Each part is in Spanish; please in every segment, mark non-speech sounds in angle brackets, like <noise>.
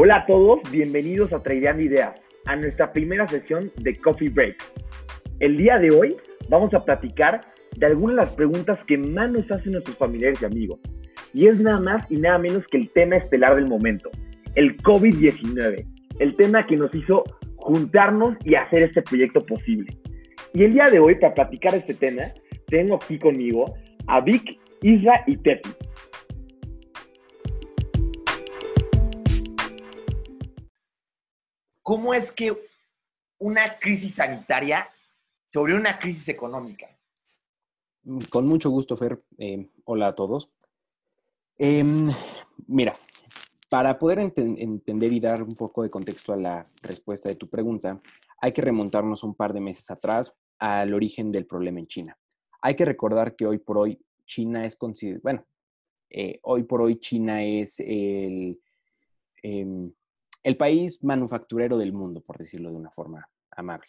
Hola a todos, bienvenidos a Traideando Ideas, a nuestra primera sesión de Coffee Break. El día de hoy vamos a platicar de algunas de las preguntas que más nos hacen nuestros familiares y amigos. Y es nada más y nada menos que el tema estelar del momento, el COVID-19, el tema que nos hizo juntarnos y hacer este proyecto posible. Y el día de hoy, para platicar este tema, tengo aquí conmigo a Vic, Isra y Tepi. ¿Cómo es que una crisis sanitaria sobre una crisis económica? Mm, con mucho gusto, Fer. Eh, hola a todos. Em, mira, para poder entender y dar un poco de contexto a la respuesta de tu pregunta, hay que remontarnos un par de meses atrás al origen del problema en China. Hay que recordar que hoy por hoy China es considerado, bueno, eh, hoy por hoy China es el, em, el país manufacturero del mundo, por decirlo de una forma amable.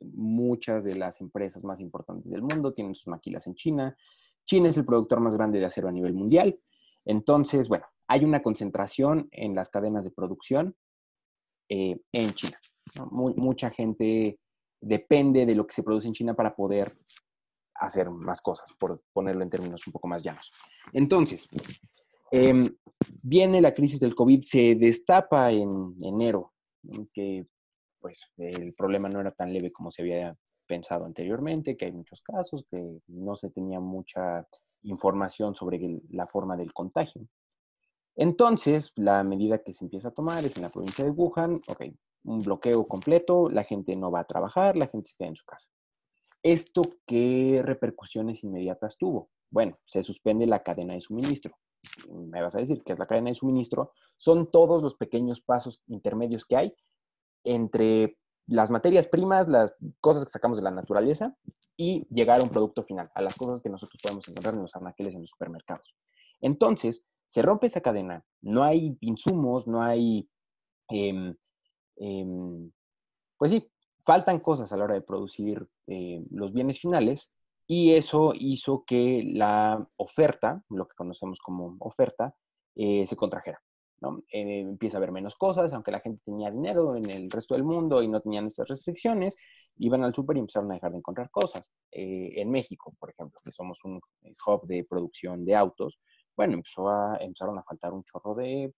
Muchas de las empresas más importantes del mundo tienen sus maquilas en China. China es el productor más grande de acero a nivel mundial. Entonces, bueno, hay una concentración en las cadenas de producción eh, en China. mucha gente depende de lo que se produce en China para poder hacer más cosas, por ponerlo en términos un poco más llanos. Entonces, Em, viene la crisis del COVID, se destapa en enero, que pues el problema no era tan leve como se había pensado anteriormente, que hay muchos casos, que no se tenía mucha información sobre la forma del contagio. Entonces, la medida que se empieza a tomar es en la provincia de Wuhan, ok, un bloqueo completo, la gente no va a trabajar, la gente se queda en su casa. ¿Esto qué repercusiones inmediatas tuvo? Bueno, se suspende la cadena de suministro me vas a decir que es la cadena de suministro, son todos los pequeños pasos intermedios que hay entre las materias primas, las cosas que sacamos de la naturaleza y llegar a un producto final, a las cosas que nosotros podemos encontrar en los anaqueles en los supermercados. Entonces, se rompe esa cadena, no hay insumos, no hay, em, em, pues sí, faltan cosas a la hora de producir eh, los bienes finales y eso hizo que la oferta, lo que conocemos como oferta, eh, se contrajera. ¿no? Eh, empieza a haber menos cosas, aunque la gente tenía dinero en el resto del mundo y no tenían estas restricciones, iban al súper y empezaron a dejar de encontrar cosas. Eh, en México, por ejemplo, que somos un hub de producción de autos, bueno, empezó a, empezaron a faltar un chorro de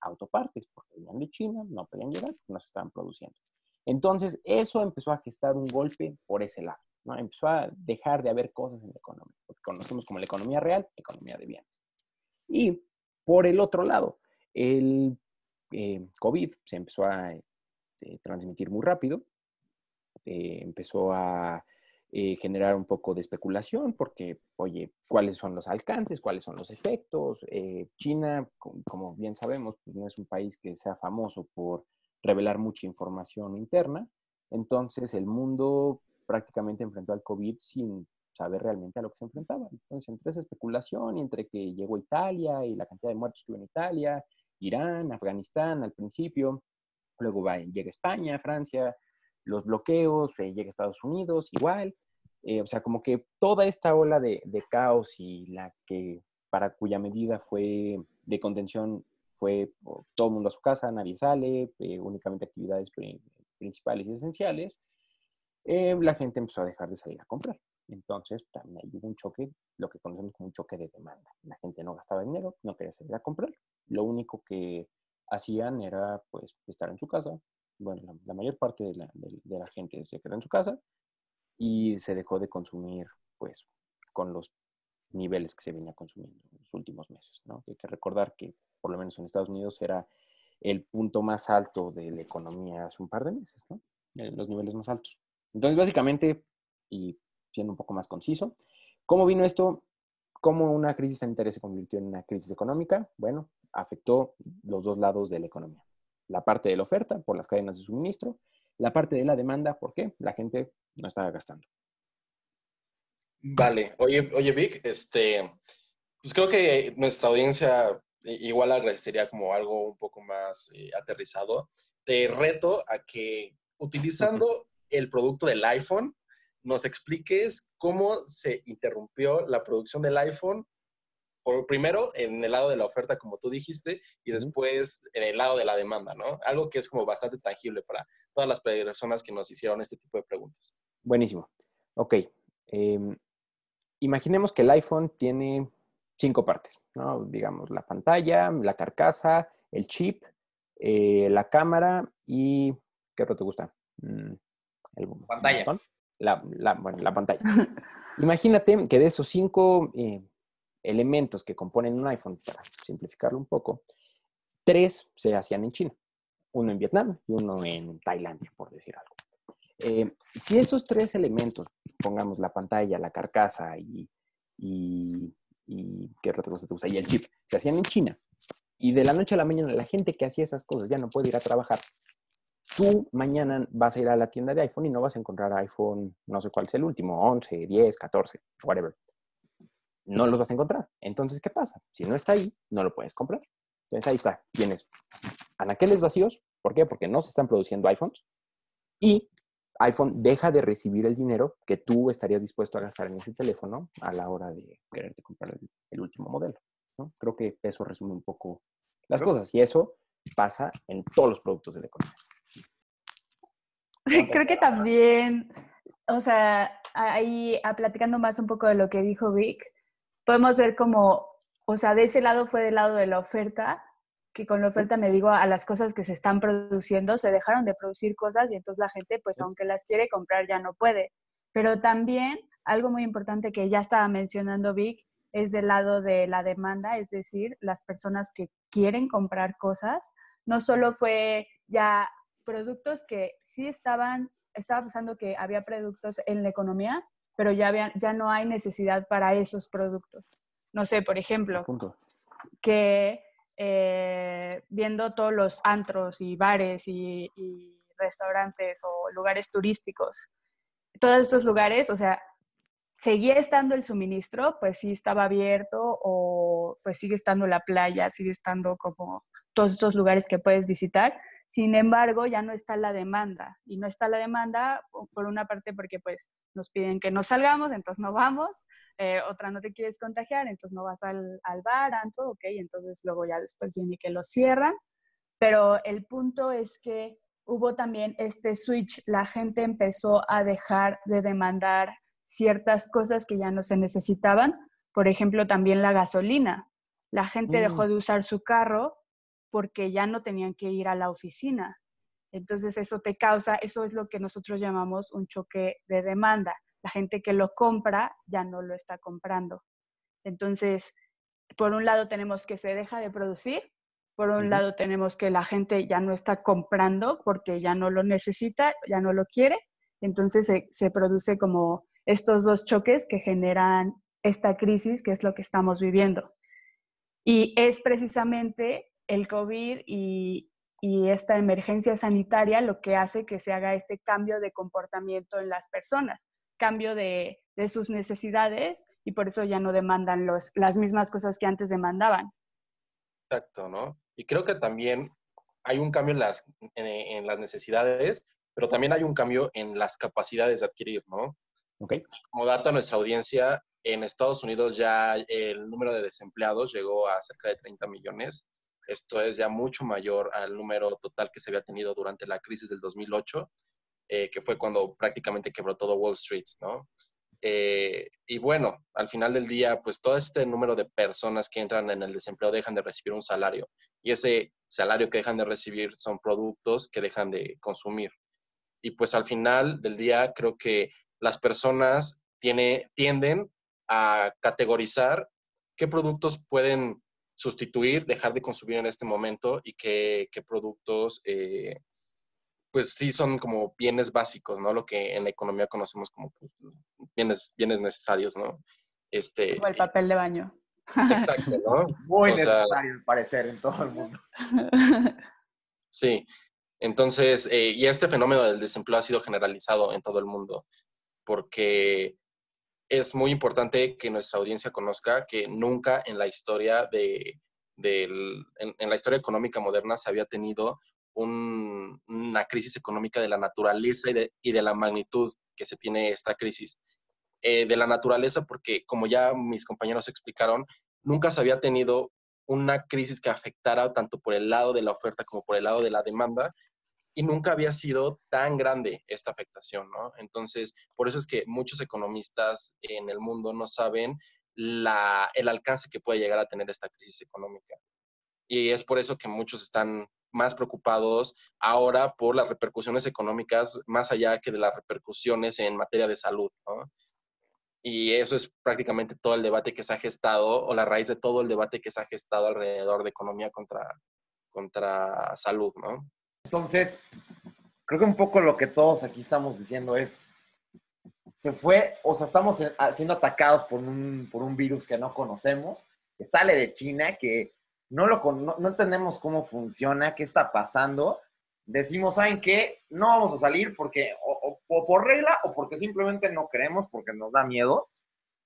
autopartes porque venían de China, no podían llegar, no se estaban produciendo. Entonces, eso empezó a gestar un golpe por ese lado. Empezó a dejar de haber cosas en la economía, lo que conocemos como la economía real, economía de bienes. Y por el otro lado, el eh, COVID se empezó a este, transmitir muy rápido, eh, empezó a eh, generar un poco de especulación porque, oye, ¿cuáles son los alcances? ¿Cuáles son los efectos? China, como bien sabemos, pues no es un país que sea famoso por revelar mucha información interna. Entonces, el mundo prácticamente enfrentó al COVID sin saber realmente a lo que se enfrentaba. Entonces, entre esa especulación y entre que llegó Italia y la cantidad de muertos que hubo en Italia, Irán, Afganistán al principio, luego va, llega España, Francia, los bloqueos, eh, llega Estados Unidos igual. Eh, o sea, como que toda esta ola de, caos y la que para cuya medida fue de contención fue todo el mundo a su casa, nadie sale, eh, únicamente actividades principales y esenciales, eh, la gente empezó a dejar de salir a comprar. Entonces, también hubo un choque, lo que conocemos como un choque de demanda. La gente no gastaba dinero, no quería salir a comprar. Lo único que hacían era, pues, estar en su casa. Bueno, la, mayor parte de la, de, la, gente se quedó en su casa y se dejó de consumir, pues, con los niveles que se venía consumiendo en los últimos meses. Hay que recordar que, por lo menos en Estados Unidos, era el punto más alto de la economía hace un par de meses. Eh, los niveles más altos. Entonces, básicamente, y siendo un poco más conciso, ¿cómo vino esto? ¿Cómo una crisis sanitaria se convirtió en una crisis económica? Bueno, afectó los dos lados de la economía. La parte de la oferta por las cadenas de suministro, la parte de la demanda, ¿por qué? La gente no estaba gastando. Vale, oye, oye Vic, este, pues creo que nuestra audiencia igual agradecería como algo un poco más eh, aterrizado. Te reto a que utilizando <laughs> el producto del iPhone, nos expliques cómo se interrumpió la producción del iPhone por primero en el lado de la oferta, como tú dijiste, y después en el lado de la demanda, ¿no? Algo que es como bastante tangible para todas las personas que nos hicieron este tipo de preguntas. Buenísimo. Ok. Em, imaginemos que el iPhone tiene cinco partes, ¿no? Digamos, la pantalla, la carcasa, el chip, eh, la cámara y... ¿Qué otro te gusta? Mm, el, pantalla. La, la, bueno, la pantalla. <laughs> Imagínate que de esos cinco eh, elementos que componen un iPhone, para simplificarlo un poco, tres se hacían en China, uno en Vietnam y uno en Tailandia, por decir algo. Eh, si esos tres elementos, pongamos la pantalla, la carcasa y, y, y ¿qué otra cosa te gusta? Y el chip, se hacían en China, y de la noche a la mañana la gente que hacía esas cosas ya no puede ir a trabajar, tú mañana vas a ir a la tienda de iPhone y no vas a encontrar iPhone, no sé cuál es el último, 11, 10, 14, whatever. No los vas a encontrar. Entonces, ¿qué pasa? Si no está ahí, no lo puedes comprar. Entonces, ahí está. Tienes anaqueles vacíos. ¿Por qué? Porque no se están produciendo iPhones. Y iPhone deja de recibir el dinero que tú estarías dispuesto a gastar en ese teléfono a la hora de quererte comprar el, último modelo. ¿no? Creo que eso resume un poco las cosas. Y eso pasa en todos los productos de la economía. Creo que también, o sea, ahí platicando más un poco de lo que dijo Vic, podemos ver como, o sea, de ese lado fue del lado de la oferta, que con la oferta me digo a las cosas que se están produciendo, se dejaron de producir cosas y entonces la gente, pues aunque las quiere comprar, ya no puede. Pero también algo muy importante que ya estaba mencionando Vic es del lado de la demanda, es decir, las personas que quieren comprar cosas. No solo fue ya productos que sí estaban, estaba pensando que había productos en la economía, pero ya, había, ya no hay necesidad para esos productos. No sé, por ejemplo, que eh, viendo todos los antros y bares y, y restaurantes o lugares turísticos, todos estos lugares, o sea, seguía estando el suministro, pues sí estaba abierto o pues sigue estando la playa, sigue estando como todos estos lugares que puedes visitar, sin embargo, ya no está la demanda. Y no está la demanda, por una parte, porque pues nos piden que no salgamos, entonces no vamos. Eh, otra, no te quieres contagiar, entonces no vas al, al bar, Anto, ok, entonces luego ya después viene que lo cierran. Pero el punto es que hubo también este switch. La gente empezó a dejar de demandar ciertas cosas que ya no se necesitaban. Por ejemplo, también la gasolina. La gente dejó mm. de usar su carro porque ya no tenían que ir a la oficina. Entonces eso te causa, eso es lo que nosotros llamamos un choque de demanda. La gente que lo compra ya no lo está comprando. Entonces, por un lado tenemos que se deja de producir, por un lado tenemos que la gente ya no está comprando porque ya no lo necesita, ya no lo quiere. Entonces se, se produce como estos dos choques que generan esta crisis que es lo que estamos viviendo. Y es precisamente el COVID y, esta emergencia sanitaria lo que hace que se haga este cambio de comportamiento en las personas, cambio de, sus necesidades y por eso ya no demandan los, las mismas cosas que antes demandaban. Exacto, ¿no? Y creo que también hay un cambio en las, en, las necesidades, pero también hay un cambio en las capacidades de adquirir, ¿no? Okay. Como dato a nuestra audiencia, en Estados Unidos ya el número de desempleados llegó a cerca de 30 millones esto es ya mucho mayor al número total que se había tenido durante la crisis del 2008, eh, que fue cuando prácticamente quebró todo Wall Street, ¿no? Eh, y bueno, al final del día, pues todo este número de personas que entran en el desempleo dejan de recibir un salario y ese salario que dejan de recibir son productos que dejan de consumir. Y pues al final del día creo que las personas tiene, tienden a categorizar qué productos pueden sustituir, dejar de consumir en este momento y qué, productos, eh, pues sí son como bienes básicos, ¿no? Lo que en la economía conocemos como pues, bienes, bienes necesarios, ¿no? Este, como el papel de baño. Exacto, ¿no? <laughs> Muy necesario, al parecer, en todo el mundo. <laughs> Sí. Entonces, eh, y este fenómeno del desempleo ha sido generalizado en todo el mundo, porque es muy importante que nuestra audiencia conozca que nunca en la historia de, en, la historia económica moderna se había tenido una crisis económica de la naturaleza y de, la magnitud que se tiene esta crisis. Eh, de la naturaleza porque, como ya mis compañeros explicaron, nunca se había tenido una crisis que afectara tanto por el lado de la oferta como por el lado de la demanda y nunca había sido tan grande esta afectación, ¿no? Entonces, por eso es que muchos economistas en el mundo no saben la, el alcance que puede llegar a tener esta crisis económica. Y es por eso que muchos están más preocupados ahora por las repercusiones económicas, más allá que de las repercusiones en materia de salud, ¿no? Y eso es prácticamente todo el debate que se ha gestado, o la raíz de todo el debate que se ha gestado alrededor de economía contra, contra salud, ¿no? Entonces, creo que un poco lo que todos aquí estamos diciendo es, se fue, o sea, estamos siendo atacados por un, por un virus que no conocemos, que sale de China, que no, lo, no, no entendemos cómo funciona, qué está pasando. Decimos, ¿saben qué? No vamos a salir porque o por regla o porque simplemente no queremos, porque nos da miedo.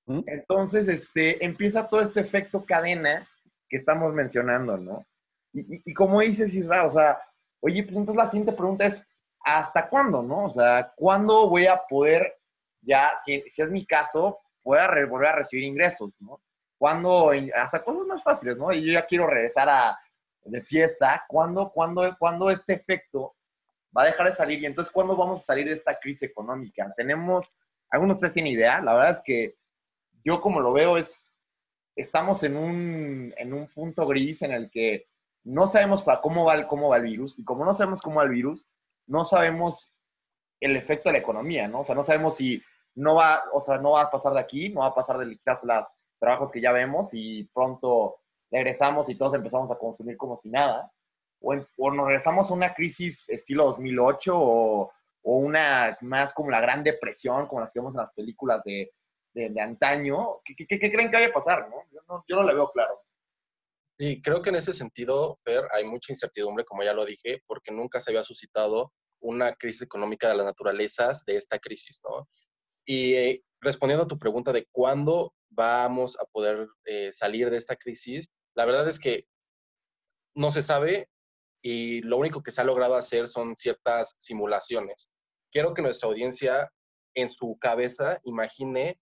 ¿Mm? Entonces, este, empieza todo este efecto cadena que estamos mencionando, ¿no? Y, como dices, Isra, o sea, oye, pues entonces la siguiente pregunta es, ¿hasta cuándo, no? O sea, ¿cuándo voy a poder, ya, si, si es mi caso, pueda volver a recibir ingresos, ¿no? ¿Cuándo, hasta cosas más fáciles, ¿no? Y yo ya quiero regresar a, de fiesta, ¿cuándo, cuándo, cuándo este efecto va a dejar de salir. Y entonces, ¿cuándo vamos a salir de esta crisis económica? Tenemos, algunos de ustedes tienen idea, la verdad es que yo como lo veo es, estamos en un, en un punto gris en el que no sabemos para cómo va, el, cómo va el virus, y como no sabemos cómo va el virus, no sabemos el efecto de la economía, ¿no? O sea, no sabemos si no va, o sea, no va a pasar de aquí, no va a pasar de quizás los trabajos que ya vemos y pronto regresamos y todos empezamos a consumir como si nada o, nos regresamos a una crisis estilo 2008 o, o, una más como la Gran Depresión, como las que vemos en las películas de, de, antaño. ¿Qué, ¿Qué, qué, creen que vaya a pasar? ¿no? Yo, no, yo no le veo claro. Sí, creo que en ese sentido, Fer, hay mucha incertidumbre, como ya lo dije, porque nunca se había suscitado una crisis económica de las naturalezas de esta crisis, ¿no? Y eh, respondiendo a tu pregunta de cuándo vamos a poder eh, salir de esta crisis, la verdad es que no se sabe, y lo único que se ha logrado hacer son ciertas simulaciones. Quiero que nuestra audiencia en su cabeza imagine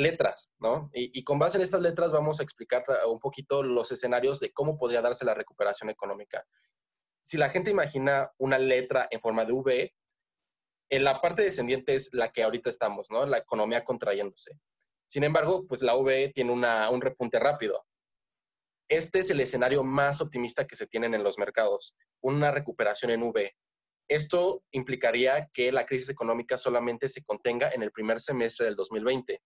letras, ¿no? Y, con base en estas letras vamos a explicar un poquito los escenarios de cómo podría darse la recuperación económica. Si la gente imagina una letra en forma de V, en la parte descendiente es la que ahorita estamos, ¿no? La economía contrayéndose. Sin embargo, pues la V tiene un repunte rápido este es el escenario más optimista que se tienen en los mercados, una recuperación en V. Esto implicaría que la crisis económica solamente se contenga en el primer semestre del 2020.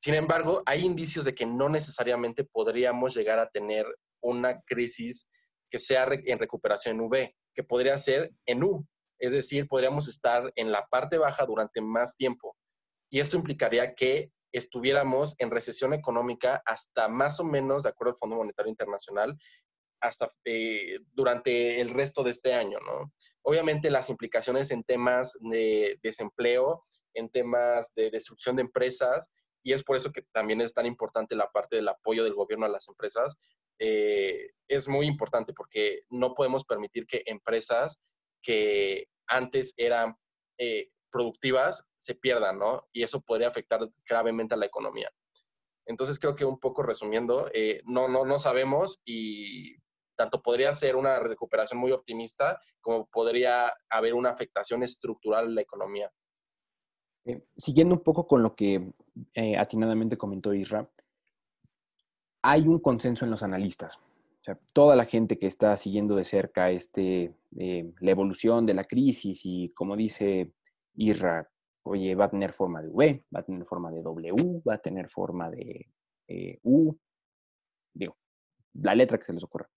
Sin embargo, hay indicios de que no necesariamente podríamos llegar a tener una crisis que sea en recuperación en V, que podría ser en U, es decir, podríamos estar en la parte baja durante más tiempo. Y esto implicaría que estuviéramos en recesión económica hasta más o menos, de acuerdo al Fondo Monetario Internacional, hasta eh, durante el resto de este año, ¿no? Obviamente las implicaciones en temas de desempleo, en temas de destrucción de empresas, y es por eso que también es tan importante la parte del apoyo del gobierno a las empresas, eh, es muy importante porque no podemos permitir que empresas que antes eran eh, productivas se pierdan, ¿no? Y eso podría afectar gravemente a la economía. Entonces creo que un poco resumiendo, eh, no, no, no sabemos y tanto podría ser una recuperación muy optimista como podría haber una afectación estructural en la economía. Eh, siguiendo un poco con lo que eh, atinadamente comentó Isra, hay un consenso en los analistas. O sea, toda la gente que está siguiendo de cerca este, la evolución de la crisis y, como dice IRA, oye, va a tener forma de V, va a tener forma de W, va a tener forma de eh, U, digo, la letra que se les ocurra.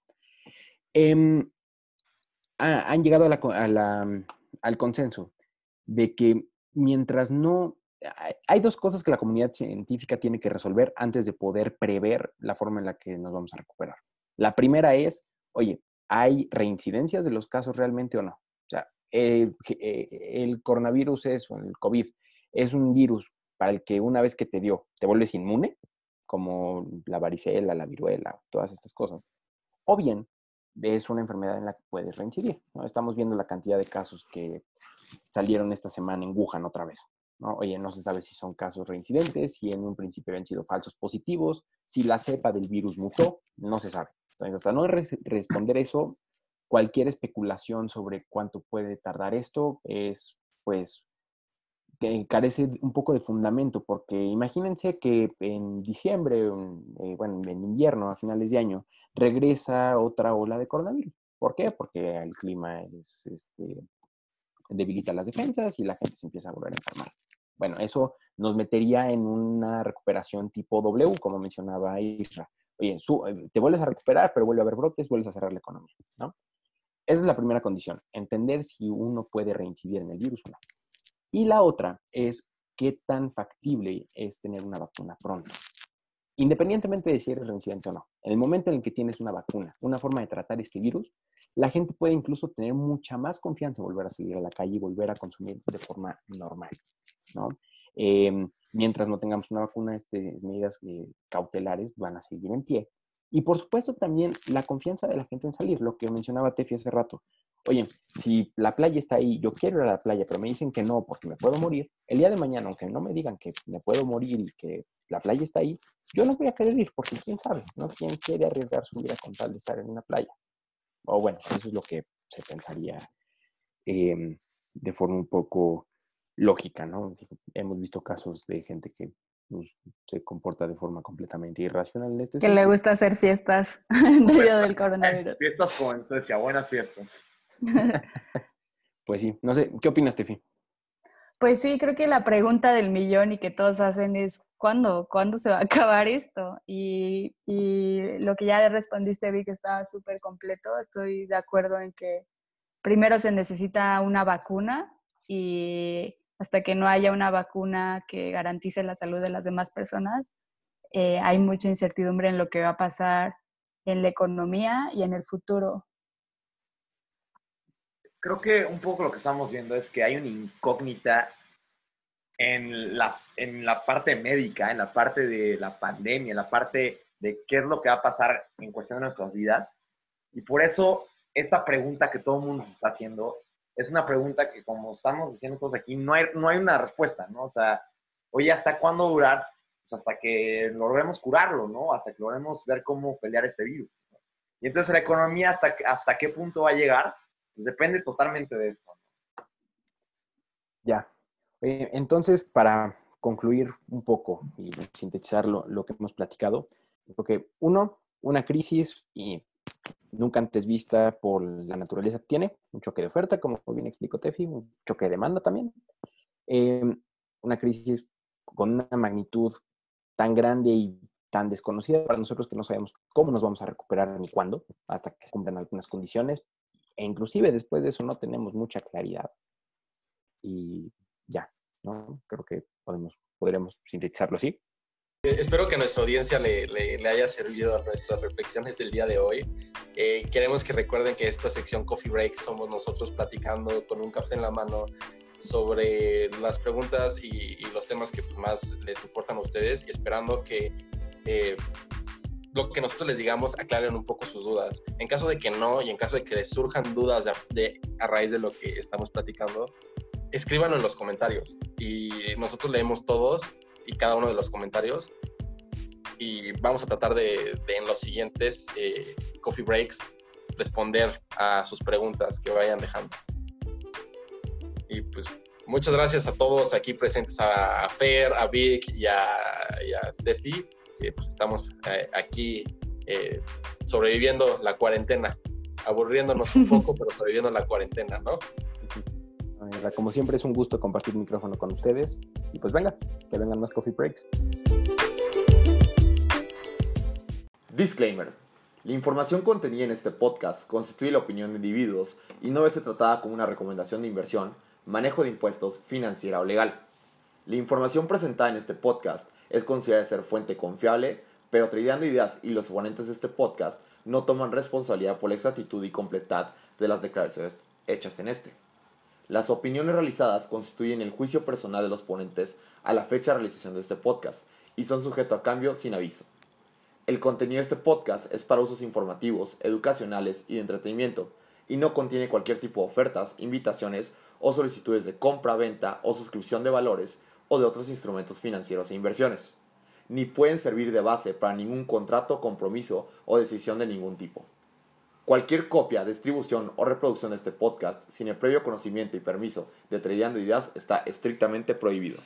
Em, han llegado al consenso de que mientras no... Hay dos cosas que la comunidad científica tiene que resolver antes de poder prever la forma en la que nos vamos a recuperar. La primera es, oye, ¿hay reincidencias de los casos realmente o no? Eh, el coronavirus es, o el COVID, es un virus para el que una vez que te dio, te vuelves inmune, como la varicela, la viruela, todas estas cosas. O bien, es una enfermedad en la que puedes reincidir. ¿no? Estamos viendo la cantidad de casos que salieron esta semana en Wuhan otra vez. ¿no? Oye, no se sabe si son casos reincidentes, si en un principio habían sido falsos positivos, si la cepa del virus mutó, no se sabe. Entonces, hasta no responder eso, cualquier especulación sobre cuánto puede tardar esto es, pues, que carece un poco de fundamento, porque imagínense que en diciembre, eh, bueno, en invierno, a finales de año, regresa otra ola de coronavirus. ¿Por qué? Porque el clima es, este, debilita las defensas y la gente se empieza a volver a enfermar. Bueno, eso nos metería en una recuperación tipo W, como mencionaba Isra. Oye, eh, te vuelves a recuperar, pero vuelve a haber brotes, vuelves a cerrar la economía, ¿no? Esa es la primera condición, entender si uno puede reincidir en el virus o no. Y la otra es qué tan factible es tener una vacuna pronto. Independientemente de si eres reincidente o no, en el momento en el que tienes una vacuna, una forma de tratar este virus, la gente puede incluso tener mucha más confianza en volver a salir a la calle y volver a consumir de forma normal, ¿no? Em, mientras no tengamos una vacuna, estas medidas eh, cautelares van a seguir en pie. Y por supuesto también la confianza de la gente en salir, lo que mencionaba Tefi hace rato. Oye, si la playa está ahí, yo quiero ir a la playa, pero me dicen que no porque me puedo morir, el día de mañana, aunque no me digan que me puedo morir y que la playa está ahí, yo no voy a querer ir porque quién sabe, ¿no? ¿Quién quiere arriesgar su vida con tal de estar en una playa? O bueno, eso es lo que se pensaría em, de forma un poco lógica, ¿no? Hemos visto casos de gente que pues, se comporta de forma completamente irracional en este Que le gusta hacer fiestas <laughs> en medio del coronavirus. Fiestas con Suecia, buenas fiestas. <laughs> pues sí, no sé, ¿qué opinas, Tefi? Pues sí, creo que la pregunta del millón y que todos hacen es ¿cuándo? ¿Cuándo se va a acabar esto? Y, lo que ya respondiste, vi que estaba súper completo. Estoy de acuerdo en que primero se necesita una vacuna y hasta que no haya una vacuna que garantice la salud de las demás personas, eh, hay mucha incertidumbre en lo que va a pasar en la economía y en el futuro creo que un poco lo que estamos viendo es que hay una incógnita en, las, en la parte médica, en la parte de la pandemia, en la parte de qué es lo que va a pasar en cuestión de nuestras vidas. Y por eso esta pregunta que todo el mundo se está haciendo es una pregunta que como estamos diciendo todos aquí, no hay, no hay una respuesta, ¿no? O sea, oye, ¿hasta cuándo durar? Pues hasta que logremos curarlo, ¿no? Hasta que logremos ver cómo pelear este virus. Y entonces la economía, ¿hasta, hasta qué punto va a llegar? Pues depende totalmente de esto. Ya. entonces, para concluir un poco y sintetizar lo, lo, que hemos platicado, porque uno, una crisis y nunca antes vista por la naturaleza tiene, un choque de oferta, como bien explicó Tefi, un choque de demanda también, em, una crisis con una magnitud tan grande y tan desconocida para nosotros que no sabemos cómo nos vamos a recuperar ni cuándo, hasta que se cumplan algunas condiciones, e inclusive después de eso no tenemos mucha claridad. Y ya, ¿no? Creo que podemos, podremos sintetizarlo así. Eh, espero que nuestra audiencia le, le, haya servido a nuestras reflexiones del día de hoy. Eh, queremos que recuerden que esta sección Coffee Break somos nosotros platicando con un café en la mano sobre las preguntas y, los temas que más les importan a ustedes y esperando que eh, lo que nosotros les digamos aclaren un poco sus dudas. En caso de que no y en caso de que surjan dudas de, a raíz de lo que estamos platicando, escríbanlo en los comentarios y nosotros leemos todos y cada uno de los comentarios y vamos a tratar de, en los siguientes eh, coffee breaks responder a sus preguntas que vayan dejando. Y pues muchas gracias a todos aquí presentes, a Fer, a Vic y a, y a Steffi pues, estamos eh, aquí eh, sobreviviendo la cuarentena, aburriéndonos un poco, <laughs> pero sobreviviendo la cuarentena, ¿no? Como siempre es un gusto compartir micrófono con ustedes y pues venga, que vengan más coffee breaks. Disclaimer. La información contenida en este podcast constituye la opinión de individuos y no debe ser tratada como una recomendación de inversión, manejo de impuestos, financiera o legal. La información presentada en este podcast es considerada ser fuente confiable, pero Tradeando Ideas y los oponentes de este podcast no toman responsabilidad por la exactitud y completud de las declaraciones hechas en este. Las opiniones realizadas constituyen el juicio personal de los ponentes a la fecha de realización de este podcast y son sujetos a cambio sin aviso. El contenido de este podcast es para usos informativos, educacionales y de entretenimiento y no contiene cualquier tipo de ofertas, invitaciones o solicitudes de compra, venta o suscripción de valores o de otros instrumentos financieros e inversiones, ni pueden servir de base para ningún contrato, compromiso o decisión de ningún tipo. Cualquier copia, distribución o reproducción de este podcast sin el previo conocimiento y permiso de Tradeando Ideas está estrictamente prohibido.